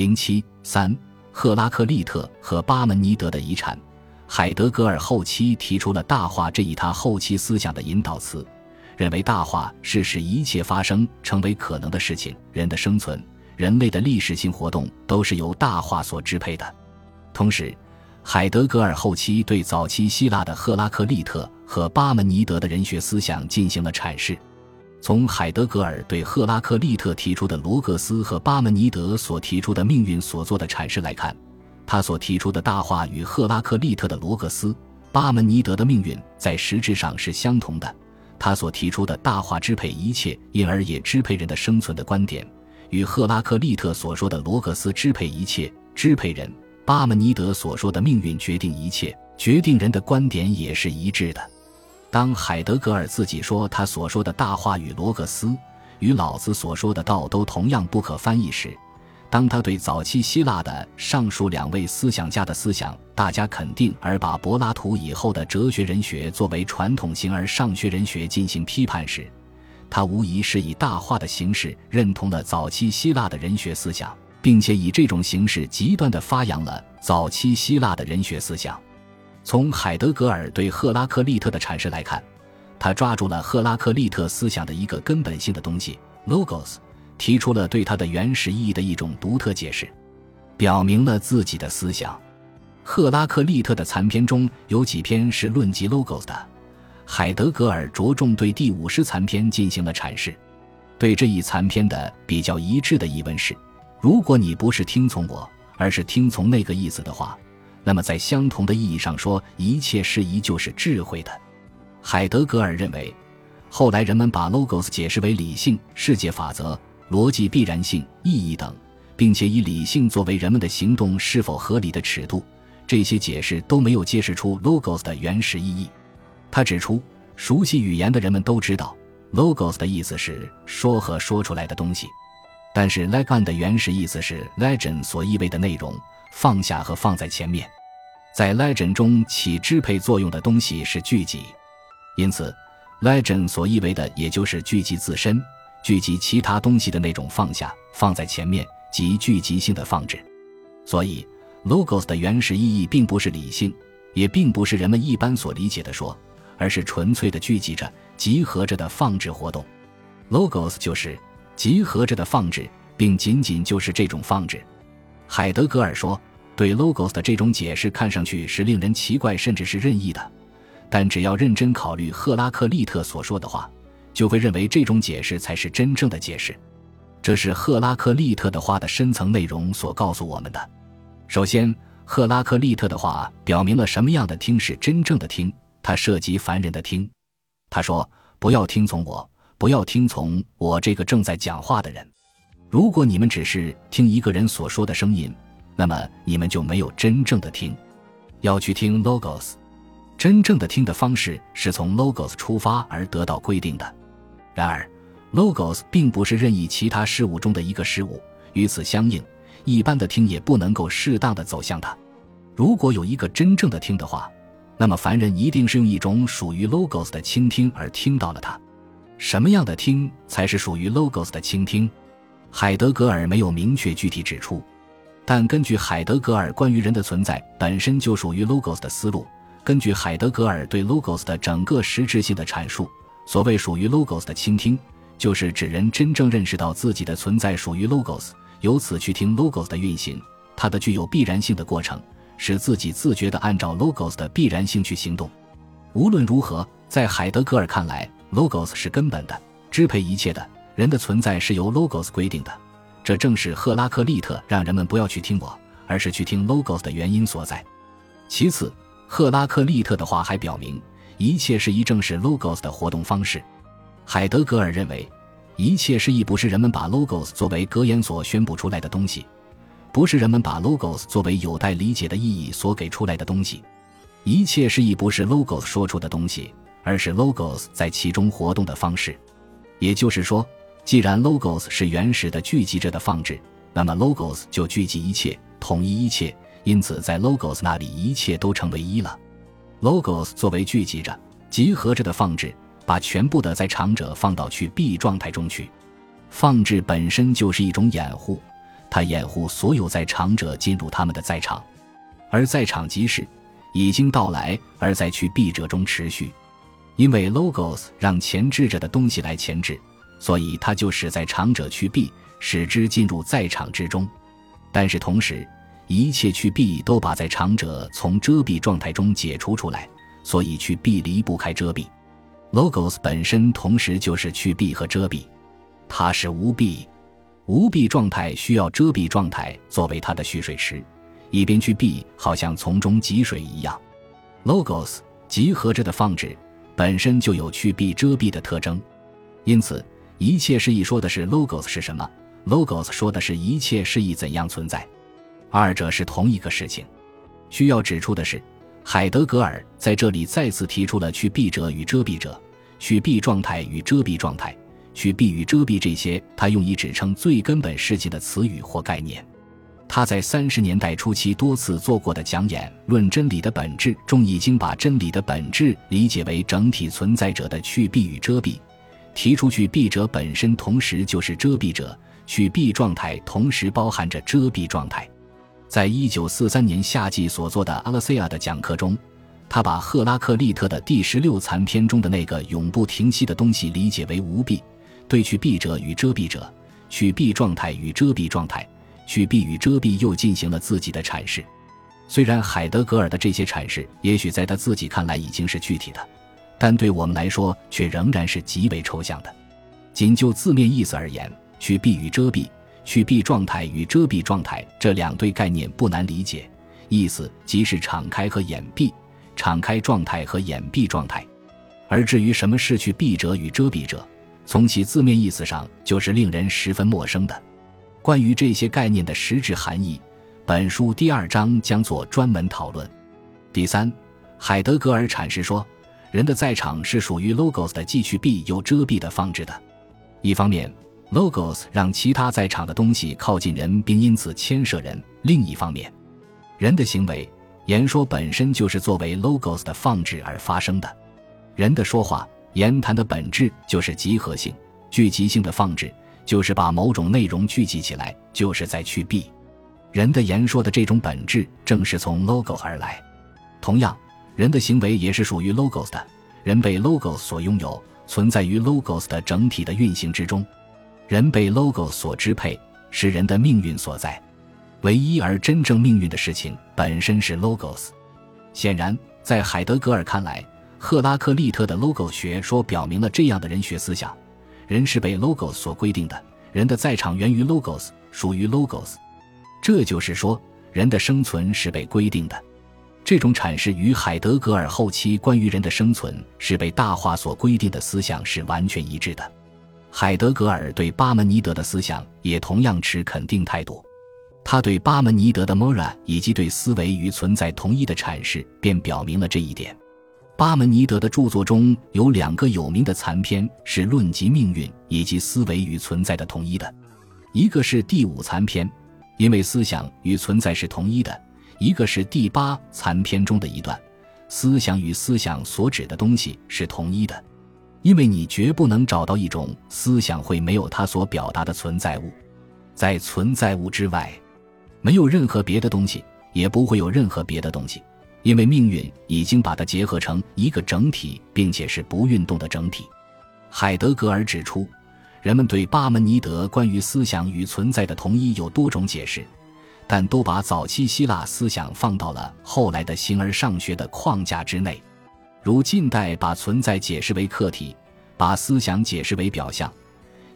零七三，赫拉克利特和巴门尼德的遗产。海德格尔后期提出了大化这一他后期思想的引导词，认为大化是使一切发生成为可能的事情，人的生存、人类的历史性活动都是由大化所支配的。同时，海德格尔后期对早期希腊的赫拉克利特和巴门尼德的人学思想进行了阐释。从海德格尔对赫拉克利特提出的罗格斯和巴门尼德所提出的命运所做的阐释来看。他所提出的大话与赫拉克利特的罗格斯、巴门尼德的命运在实质上是相同的。他所提出的大话支配一切，因而也支配人的生存的观点，与赫拉克利特所说的罗格斯支配一切、支配人，巴门尼德所说的命运决定一切、决定人的观点也是一致的。当海德格尔自己说他所说的大话与罗格斯与老子所说的道都同样不可翻译时，当他对早期希腊的上述两位思想家的思想大加肯定，而把柏拉图以后的哲学人学作为传统形而上学人学进行批判时，他无疑是以大化的形式认同了早期希腊的人学思想，并且以这种形式极端地发扬了早期希腊的人学思想。从海德格尔对赫拉克利特的阐释来看，他抓住了赫拉克利特思想的一个根本性的东西 ——logos。提出了对它的原始意义的一种独特解释，表明了自己的思想。赫拉克利特的残篇中有几篇是论及 logos 的，海德格尔着重对第五十残篇进行了阐释。对这一残篇的比较一致的疑问是：如果你不是听从我，而是听从那个意思的话，那么在相同的意义上说，一切事宜就是智慧的。海德格尔认为，后来人们把 logos 解释为理性、世界法则。逻辑必然性、意义等，并且以理性作为人们的行动是否合理的尺度，这些解释都没有揭示出 logos 的原始意义。他指出，熟悉语言的人们都知道，logos 的意思是说和说出来的东西，但是 legon 的原始意思是 legend 所意味的内容，放下和放在前面。在 legend 中起支配作用的东西是聚集，因此 legend 所意味的也就是聚集自身。聚集其他东西的那种放下，放在前面即聚集性的放置。所以，logos 的原始意义并不是理性，也并不是人们一般所理解的说，而是纯粹的聚集着、集合着的放置活动。logos 就是集合着的放置，并仅仅就是这种放置。海德格尔说，对 logos 的这种解释看上去是令人奇怪，甚至是任意的，但只要认真考虑赫拉克利特所说的话。就会认为这种解释才是真正的解释，这是赫拉克利特的话的深层内容所告诉我们的。首先，赫拉克利特的话表明了什么样的听是真正的听，它涉及凡人的听。他说：“不要听从我，不要听从我这个正在讲话的人。如果你们只是听一个人所说的声音，那么你们就没有真正的听。要去听 logos，真正的听的方式是从 logos 出发而得到规定的。”然而，logos 并不是任意其他事物中的一个事物。与此相应，一般的听也不能够适当的走向它。如果有一个真正的听的话，那么凡人一定是用一种属于 logos 的倾听而听到了它。什么样的听才是属于 logos 的倾听？海德格尔没有明确具体指出，但根据海德格尔关于人的存在本身就属于 logos 的思路，根据海德格尔对 logos 的整个实质性的阐述。所谓属于 logos 的倾听，就是指人真正认识到自己的存在属于 logos，由此去听 logos 的运行，它的具有必然性的过程，使自己自觉地按照 logos 的必然性去行动。无论如何，在海德格尔看来，logos 是根本的，支配一切的，人的存在是由 logos 规定的。这正是赫拉克利特让人们不要去听我，而是去听 logos 的原因所在。其次，赫拉克利特的话还表明。一切是一正是 logos 的活动方式。海德格尔认为，一切是一不是人们把 logos 作为格言所宣布出来的东西，不是人们把 logos 作为有待理解的意义所给出来的东西。一切是一不是 logos 说出的东西，而是 logos 在其中活动的方式。也就是说，既然 logos 是原始的聚集着的放置，那么 logos 就聚集一切，统一一切，因此在 logos 那里一切都成为一了。logos 作为聚集着、集合着的放置，把全部的在场者放到去 B 状态中去。放置本身就是一种掩护，它掩护所有在场者进入他们的在场，而在场即是已经到来而在去 b 者中持续。因为 logos 让前置着的东西来前置，所以它就使在场者去避，使之进入在场之中。但是同时，一切去避都把在场者从遮蔽状态中解除出来，所以去避离不开遮蔽。logos 本身同时就是去避和遮蔽，它是无蔽。无蔽状态需要遮蔽状态作为它的蓄水池，一边去避，好像从中汲水一样。logos 集合着的放置本身就有去避遮蔽的特征，因此一切示意说的是 logos 是什么，logos 说的是一切示意怎样存在，二者是同一个事情。需要指出的是，海德格尔在这里再次提出了去避者与遮蔽者、去避状态与遮蔽状态。去避与遮蔽这些，他用以指称最根本事情的词语或概念。他在三十年代初期多次做过的讲演《论真理的本质》中，已经把真理的本质理解为整体存在者的去避与遮蔽，提出去避者本身同时就是遮蔽者，去避状态同时包含着遮蔽状态。在一九四三年夏季所做的阿拉西亚的讲课中，他把赫拉克利特的第十六残篇中的那个永不停息的东西理解为无蔽。对去蔽者与遮蔽者、去蔽状态与遮蔽状态、去蔽与遮蔽又进行了自己的阐释。虽然海德格尔的这些阐释也许在他自己看来已经是具体的，但对我们来说却仍然是极为抽象的。仅就字面意思而言，去蔽与遮蔽、去蔽状态与遮蔽状态这两对概念不难理解，意思即是敞开和掩蔽、敞开状态和掩蔽状态。而至于什么是去蔽者与遮蔽者，从其字面意思上，就是令人十分陌生的。关于这些概念的实质含义，本书第二章将做专门讨论。第三，海德格尔阐释说，人的在场是属于 logos 的既去蔽又遮蔽的放置的。一方面，logos 让其他在场的东西靠近人，并因此牵涉人；另一方面，人的行为、言说本身就是作为 logos 的放置而发生的。人的说话。言谈的本质就是集合性、聚集性的放置，就是把某种内容聚集起来，就是在去蔽。人的言说的这种本质正是从 logos 而来。同样，人的行为也是属于 logos 的。人被 logos 所拥有，存在于 logos 的整体的运行之中。人被 logos 所支配，是人的命运所在。唯一而真正命运的事情本身是 logos。显然，在海德格尔看来。赫拉克利特的 logo 学说表明了这样的人学思想：人是被 logos 所规定的，人的在场源于 logos，属于 logos。这就是说，人的生存是被规定的。这种阐释与海德格尔后期关于人的生存是被大化所规定的思想是完全一致的。海德格尔对巴门尼德的思想也同样持肯定态度。他对巴门尼德的 mora 以及对思维与存在同一的阐释，便表明了这一点。巴门尼德的著作中有两个有名的残篇是论及命运以及思维与存在的统一的，一个是第五残篇，因为思想与存在是同一的；一个是第八残篇中的一段，思想与思想所指的东西是同一的，因为你绝不能找到一种思想会没有它所表达的存在物，在存在物之外，没有任何别的东西，也不会有任何别的东西。因为命运已经把它结合成一个整体，并且是不运动的整体。海德格尔指出，人们对巴门尼德关于思想与存在的同一有多种解释，但都把早期希腊思想放到了后来的形而上学的框架之内。如近代把存在解释为客体，把思想解释为表象，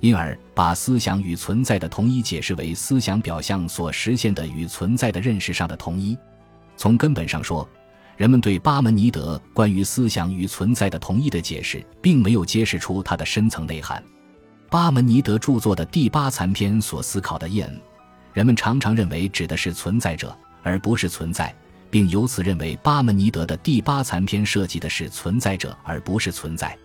因而把思想与存在的同一解释为思想表象所实现的与存在的认识上的同一。从根本上说，人们对巴门尼德关于思想与存在的同一的解释，并没有揭示出它的深层内涵。巴门尼德著作的第八残篇所思考的 “in”，人们常常认为指的是存在者，而不是存在，并由此认为巴门尼德的第八残篇涉及的是存在者，而不是存在。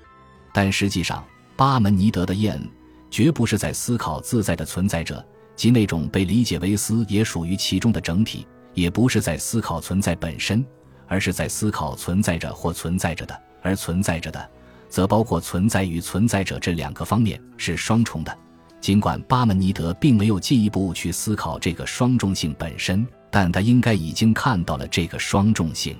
但实际上，巴门尼德的 “in” 绝不是在思考自在的存在者，即那种被理解为思也属于其中的整体。也不是在思考存在本身，而是在思考存在着或存在着的，而存在着的，则包括存在与存在者这两个方面，是双重的，尽管巴门尼德并没有进一步去思考这个双重性本身，但他应该已经看到了这个双重性。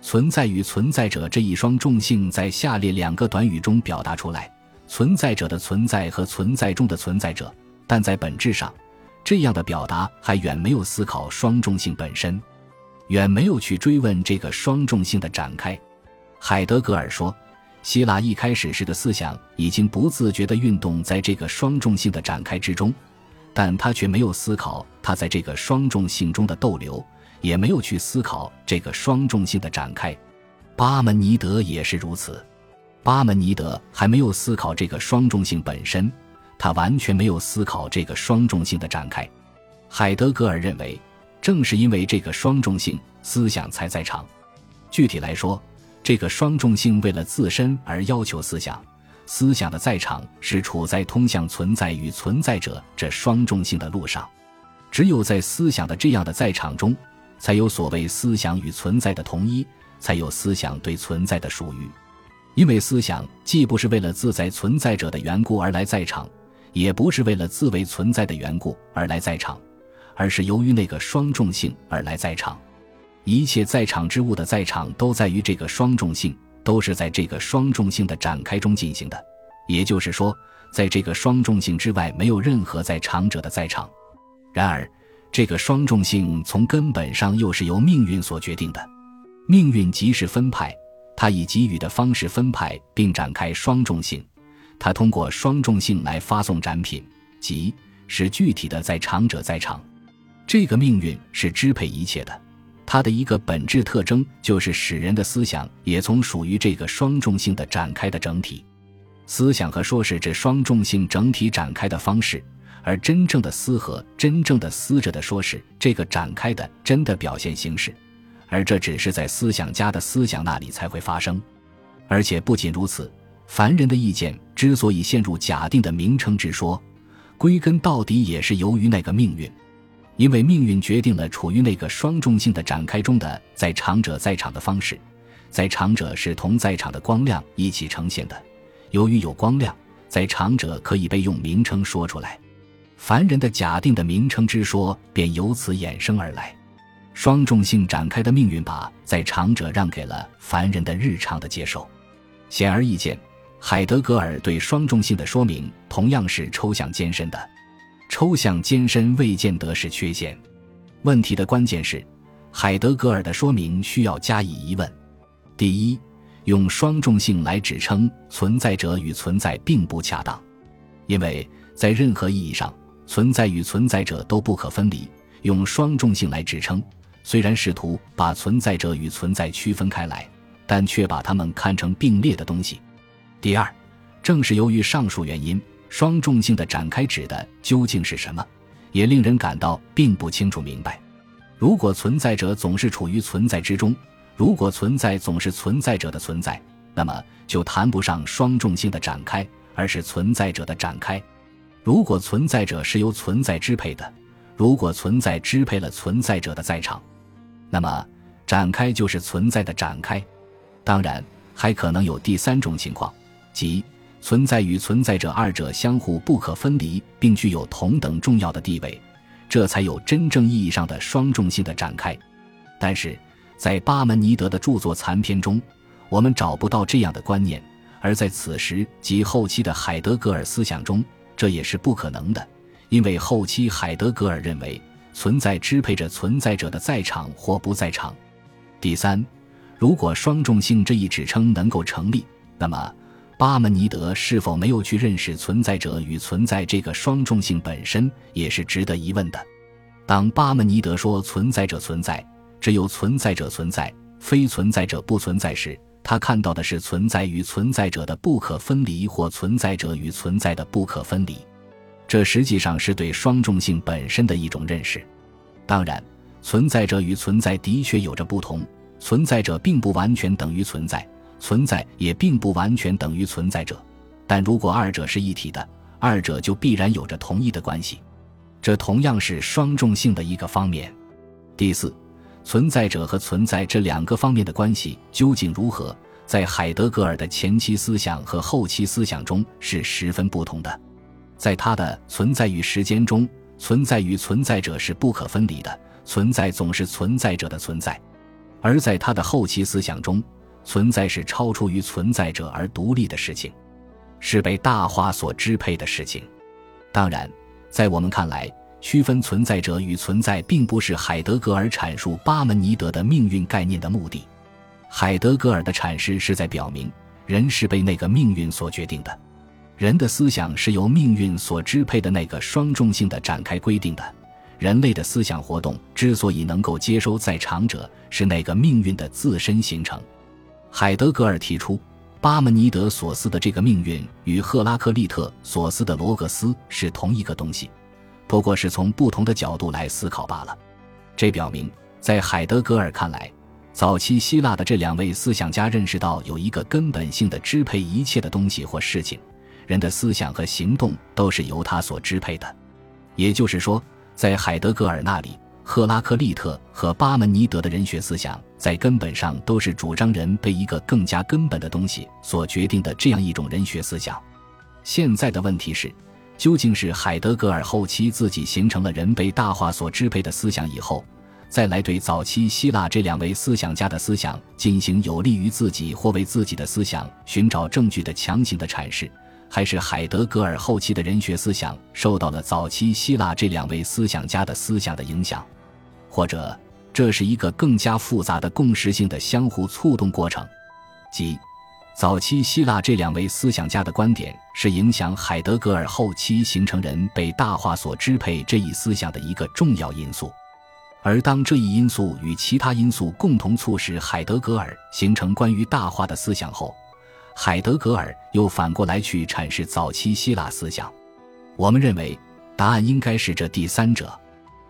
存在与存在者这一双重性在下列两个短语中表达出来：存在者的存在和存在中的存在者。但在本质上，这样的表达还远没有思考双重性本身，远没有去追问这个双重性的展开。海德格尔说，希腊一开始时的思想已经不自觉地运动在这个双重性的展开之中，但他却没有思考他在这个双重性中的逗留。也没有去思考这个双重性的展开，巴门尼德也是如此。巴门尼德还没有思考这个双重性本身，他完全没有思考这个双重性的展开。海德格尔认为，正是因为这个双重性，思想才在场。具体来说，这个双重性为了自身而要求思想，思想的在场是处在通向存在与存在者这双重性的路上。只有在思想的这样的在场中。才有所谓思想与存在的同一，才有思想对存在的属于。因为思想既不是为了自在存在者的缘故而来在场，也不是为了自为存在的缘故而来在场，而是由于那个双重性而来在场。一切在场之物的在场都在于这个双重性，都是在这个双重性的展开中进行的。也就是说，在这个双重性之外，没有任何在场者的在场。然而。这个双重性从根本上又是由命运所决定的，命运即是分派，它以给予的方式分派并展开双重性，它通过双重性来发送展品，即使具体的在场者在场。这个命运是支配一切的，它的一个本质特征就是使人的思想也从属于这个双重性的展开的整体，思想和说是这双重性整体展开的方式。而真正的思和真正的思者的说是这个展开的真的表现形式，而这只是在思想家的思想那里才会发生。而且不仅如此，凡人的意见之所以陷入假定的名称之说，归根到底也是由于那个命运，因为命运决定了处于那个双重性的展开中的在场者在场的方式，在场者是同在场的光亮一起呈现的。由于有光亮，在场者可以被用名称说出来。凡人的假定的名称之说便由此衍生而来，双重性展开的命运把在场者让给了凡人的日常的接受。显而易见，海德格尔对双重性的说明同样是抽象艰深的。抽象艰深未见得是缺陷。问题的关键是，海德格尔的说明需要加以疑问。第一，用双重性来指称存在者与存在并不恰当，因为在任何意义上。存在与存在者都不可分离，用双重性来指称，虽然试图把存在者与存在区分开来，但却把它们看成并列的东西。第二，正是由于上述原因，双重性的展开指的究竟是什么，也令人感到并不清楚明白。如果存在者总是处于存在之中，如果存在总是存在者的存在，那么就谈不上双重性的展开，而是存在者的展开。如果存在者是由存在支配的，如果存在支配了存在者的在场，那么展开就是存在的展开。当然，还可能有第三种情况，即存在与存在者二者相互不可分离，并具有同等重要的地位，这才有真正意义上的双重性的展开。但是在巴门尼德的著作残篇中，我们找不到这样的观念，而在此时及后期的海德格尔思想中。这也是不可能的，因为后期海德格尔认为存在支配着存在者的在场或不在场。第三，如果双重性这一指称能够成立，那么巴门尼德是否没有去认识存在者与存在这个双重性本身，也是值得疑问的。当巴门尼德说存在者存在，只有存在者存在，非存在者不存在时，他看到的是存在与存在者的不可分离，或存在者与存在的不可分离。这实际上是对双重性本身的一种认识。当然，存在者与存在的确有着不同，存在者并不完全等于存在，存在也并不完全等于存在者。但如果二者是一体的，二者就必然有着同一的关系。这同样是双重性的一个方面。第四。存在者和存在这两个方面的关系究竟如何，在海德格尔的前期思想和后期思想中是十分不同的。在他的存在与时间中，存在与存在者是不可分离的，存在总是存在者的存在；而在他的后期思想中，存在是超出于存在者而独立的事情，是被大化所支配的事情。当然，在我们看来，区分存在者与存在，并不是海德格尔阐述巴门尼德的命运概念的目的。海德格尔的阐释是在表明，人是被那个命运所决定的，人的思想是由命运所支配的那个双重性的展开规定的。人类的思想活动之所以能够接收在场者，是那个命运的自身形成。海德格尔提出，巴门尼德所思的这个命运与赫拉克利特所思的罗格斯是同一个东西，不过是从不同的角度来思考罢了。这表明，在海德格尔看来，早期希腊的这两位思想家认识到有一个根本性的支配一切的东西或事情，人的思想和行动都是由他所支配的。也就是说，在海德格尔那里。赫拉克利特和巴门尼德的人学思想，在根本上都是主张人被一个更加根本的东西所决定的这样一种人学思想。现在的问题是，究竟是海德格尔后期自己形成了人被大化所支配的思想以后，再来对早期希腊这两位思想家的思想进行有利于自己或为自己的思想寻找证据的强行的阐释？还是海德格尔后期的人学思想受到了早期希腊这两位思想家的思想的影响，或者这是一个更加复杂的共识性的相互促动过程，即早期希腊这两位思想家的观点是影响海德格尔后期形成人被大化所支配这一思想的一个重要因素，而当这一因素与其他因素共同促使海德格尔形成关于大化的思想后。海德格尔又反过来去阐释早期希腊思想，我们认为答案应该是这第三者。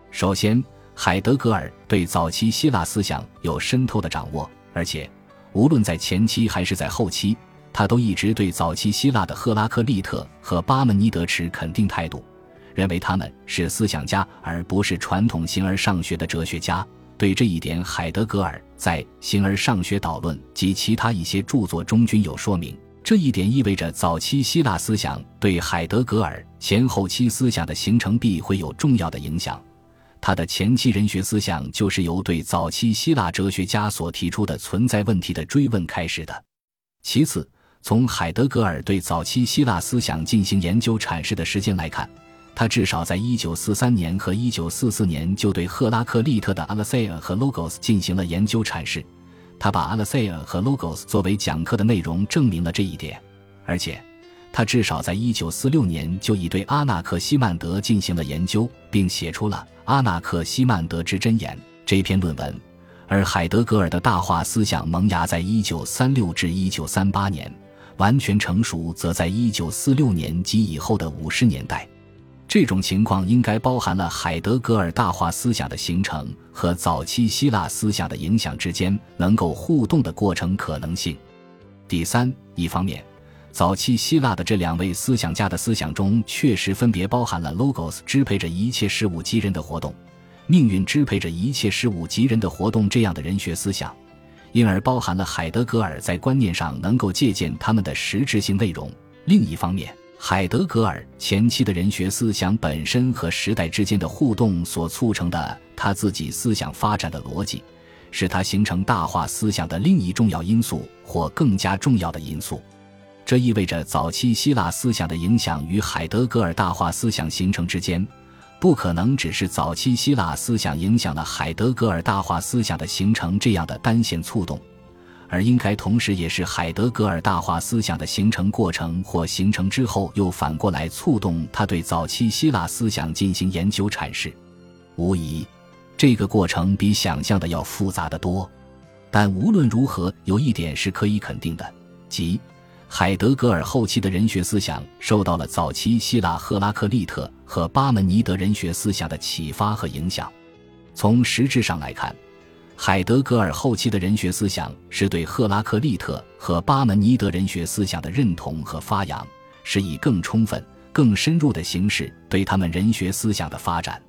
首先，海德格尔对早期希腊思想有深透的掌握，而且无论在前期还是在后期，他都一直对早期希腊的赫拉克利特和巴门尼德持肯定态度，认为他们是思想家而不是传统形而上学的哲学家。对这一点，海德格尔在《形而上学导论》及其他一些著作中均有说明。这一点意味着早期希腊思想对海德格尔前后期思想的形成必会有重要的影响。他的前期人学思想就是由对早期希腊哲学家所提出的存在问题的追问开始的。其次，从海德格尔对早期希腊思想进行研究阐释的时间来看。他至少在1943年和1944年就对赫拉克利特的 Aletheia 和 Logos 进行了研究阐释。他把 Aletheia 和 Logos 作为讲课的内容，证明了这一点。而且，他至少在1946年就已对阿纳克西曼德进行了研究，并写出了《阿纳克西曼德之箴言》这篇论文。而海德格尔的大化思想萌芽在1936至1938年，完全成熟则在1946年及以后的50年代。这种情况应该包含了海德格尔大化思想的形成和早期希腊思想的影响之间能够互动的过程可能性。第三，一方面，早期希腊的这两位思想家的思想中确实分别包含了 logos 支配着一切事物及人的活动，命运支配着一切事物及人的活动这样的人学思想，因而包含了海德格尔在观念上能够借鉴他们的实质性内容。另一方面，海德格尔前期的人学思想本身和时代之间的互动所促成的他自己思想发展的逻辑，是他形成大化思想的另一重要因素或更加重要的因素。这意味着早期希腊思想的影响与海德格尔大化思想形成之间，不可能只是早期希腊思想影响了海德格尔大化思想的形成这样的单线促动。而应该同时也是海德格尔大化思想的形成过程，或形成之后又反过来触动他对早期希腊思想进行研究阐释。无疑，这个过程比想象的要复杂的多。但无论如何，有一点是可以肯定的，即海德格尔后期的人学思想受到了早期希腊赫拉克利特和巴门尼德人学思想的启发和影响。从实质上来看。海德格尔后期的人学思想是对赫拉克利特和巴门尼德人学思想的认同和发扬，是以更充分、更深入的形式对他们人学思想的发展。